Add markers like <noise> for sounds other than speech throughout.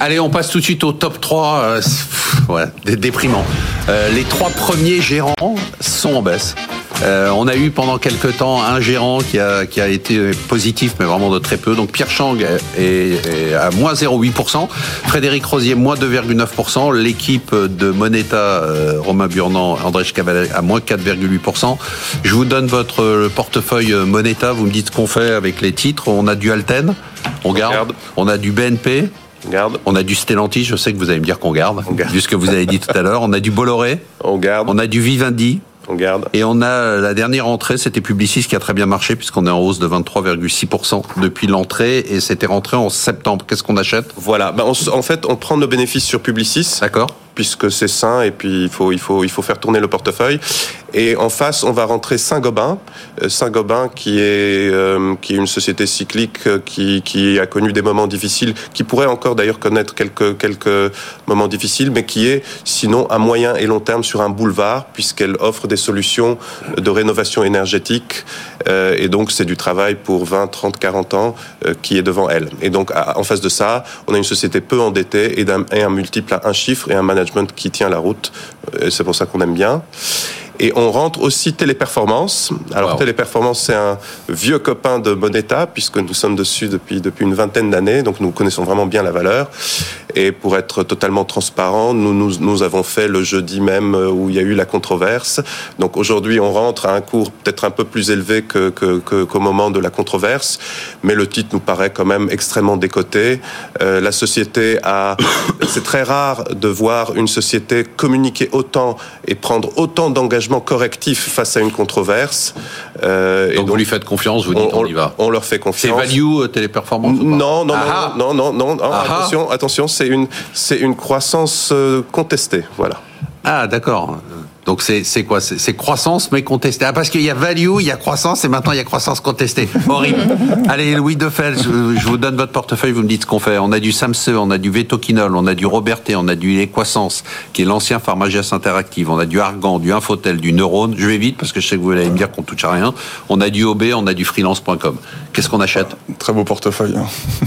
Allez, on passe tout de suite au top 3. Euh, voilà, déprimant. Euh, les trois premiers gérants sont en baisse. Euh, on a eu pendant quelques temps un gérant qui a, qui a été positif, mais vraiment de très peu. Donc Pierre Chang est, à moins 0,8%, Frédéric Rosier moins 2,9%, l'équipe de Moneta, euh, Romain Burnand, André Cavalet à moins 4,8%. Je vous donne votre portefeuille Moneta, vous me dites ce qu'on fait avec les titres. On a du Alten, on garde. On a du BNP, on garde. On a du Stellantis, je sais que vous allez me dire qu'on garde, vu ce que vous avez dit tout à l'heure. On a du Bolloré. On garde. On a du Vivendi. On garde. Et on a la dernière entrée, c'était Publicis qui a très bien marché puisqu'on est en hausse de 23,6% depuis l'entrée et c'était rentré en septembre. Qu'est-ce qu'on achète? Voilà, ben, en fait, on prend nos bénéfices sur Publicis. D'accord puisque c'est sain et puis il faut, il, faut, il faut faire tourner le portefeuille. Et en face, on va rentrer Saint-Gobain. Euh, Saint-Gobain qui est, euh, qui est une société cyclique euh, qui, qui a connu des moments difficiles, qui pourrait encore d'ailleurs connaître quelques, quelques moments difficiles, mais qui est sinon à moyen et long terme sur un boulevard, puisqu'elle offre des solutions de rénovation énergétique. et donc c'est du travail pour 20, 30, 40 ans qui est devant elle. Et donc en face de ça, on a une société peu endettée et, un, et un multiple à un chiffre et un management qui tient la route. C'est pour ça qu'on aime bien. Et on rentre aussi Téléperformance. Alors Téléperformance, c'est un vieux copain de Moneta, puisque nous sommes dessus depuis, depuis une vingtaine d'années, donc nous connaissons vraiment bien la valeur. Et pour être totalement transparent, nous, nous, avons fait le jeudi même euh, où il y a eu la controverse. Donc aujourd'hui, on rentre à un cours peut-être un peu plus élevé qu'au moment de la controverse, mais le titre nous paraît quand même extrêmement décoté. Euh, la société a... <coughs> C'est très rare de voir une société communiquer autant et prendre autant d'engagements correctif face à une controverse. Euh, donc, vous lui faites confiance, vous dites on, y va. On leur fait confiance. C'est value euh, téléperformance non, non, non, non, non, non, attention, attention, c'est une, c'est une croissance euh, contestée, voilà. Ah, d'accord. Donc c'est quoi? C'est croissance mais contestée. Ah, parce qu'il y a value, il y a croissance et maintenant il y a croissance contestée. Horrible. <laughs> Allez, Louis Defel, je, je, vous donne votre portefeuille, vous me dites ce qu'on fait. On a du Samse, on a du Vetoquinol, on a du Roberté, on a du Equasens, qui est l'ancien Pharmagias Interactive, on a du Argan, du Infotel, du Neurone. Je vais vite parce que je sais que vous allez me dire qu'on touche à rien. On a du OB, on a du freelance.com. Qu'est-ce qu'on achète? Très beau portefeuille. Hein. <laughs>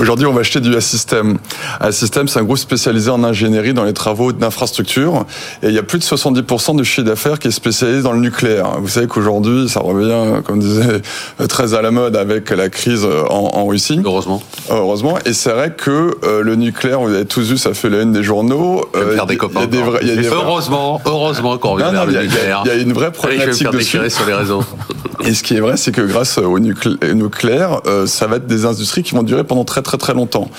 Aujourd'hui, on va acheter du A-System. A-System, c'est un groupe spécialisé en ingénierie dans les travaux d'infrastructure. Et il y a plus de 70% du chiffre d'affaires qui est spécialisé dans le nucléaire. Vous savez qu'aujourd'hui, ça revient, comme disait, très à la mode avec la crise en, Russie. Heureusement. Heureusement. Et c'est vrai que euh, le nucléaire, vous avez tous vu, ça fait la une des journaux. Euh, faire des copains. Il y a des, y a heureusement, heureusement qu'on revient vers le nucléaire. Il y a une vraie problématique Allez, je vais sur les réseaux. Et ce qui est vrai, c'est que grâce au nucléaire, euh, ça va être des industries qui vont durer pendant très très très longtemps.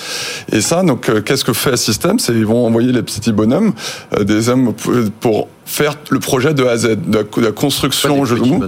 Et ça, donc, euh, qu'est-ce que fait Système C'est ils vont envoyer les petits bonhommes, euh, des hommes pour faire le projet de A à Z, de la, construction, je vous.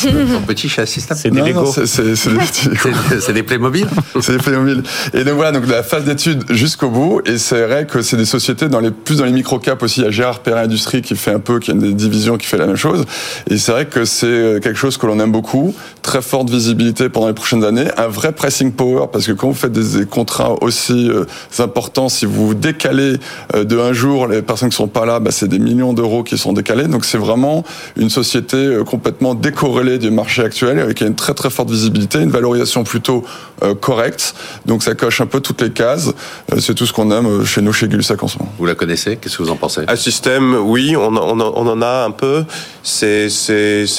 Son petit chez Assistant. C'est des Lego. C'est des Playmobil. <laughs> C'est des Playmobil. Et donc voilà, donc la phase d'étude jusqu'au bout. Et c'est vrai que c'est des sociétés dans les plus dans les microcaps aussi. Il y a Gérard Perrin Industrie qui fait un peu, qui a une division qui fait la même chose. Et c'est vrai que c'est quelque chose que l'on aime beaucoup. Très forte visibilité pendant les prochaines années. Un vrai pressing power parce que quand vous faites des contrats aussi euh, importants, si vous décalez euh, de un jour les personnes qui sont pas là, bah, c'est des millions d'euros qui sont décalés. Donc c'est vraiment une société euh, complètement décorrélée du marché actuel avec une très très forte visibilité, une valorisation plutôt euh, correcte. Donc ça coche un peu toutes les cases. Euh, c'est tout ce qu'on aime chez nous chez Gulsac en ce moment. Vous la connaissez? Qu'est-ce que vous en pensez? Un système, oui, on, on, on, en a un peu. C'est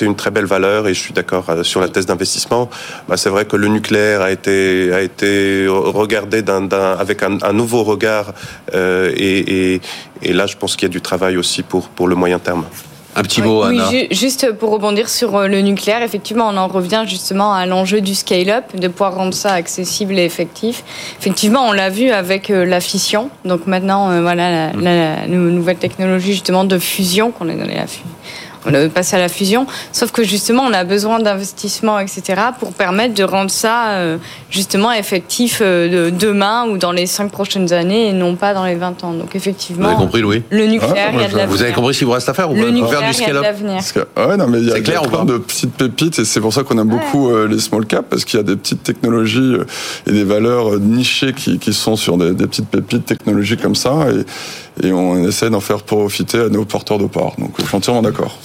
une très belle valeur et je suis d'accord sur la thèse d'investissement. Bah, c'est vrai que le nucléaire a été, a été regardé avec un, un, nouveau regard et, et, et là, je pense qu'il y a du travail aussi pour, pour le moyen terme. Un petit mot, Anna. Oui, juste pour rebondir sur euh, le nucléaire, effectivement, on en revient justement à l'enjeu du scale-up, de pouvoir rendre ça accessible et effectif. Effectivement, on l'a vu avec euh, la fission. Donc maintenant, euh, voilà, la, la, nouvelle technologie justement de fusion qu'on est dans la a passé à la fusion. Sauf que justement, on a besoin d'investissements, etc., pour permettre de rendre ça euh, justement effectif euh, demain ou dans les cinq prochaines années et non pas dans les 20 ans. Donc effectivement, vous avez compris, Louis? Le nucléaire, ah, il y a de l'avenir. Vous avez compris ce qu'il vous reste à faire ou Le nucléaire, il y a de l'avenir. Ouais, non, mais il y a, clair, plein de petites pépites et c'est pour ça qu'on aime beaucoup euh, les small caps parce qu'il y a des petites technologies et des valeurs nichées qui, qui sont sur des, des, petites pépites technologiques comme ça et, et on essaie d'en faire profiter à nos porteurs de part. Donc je suis entièrement d'accord.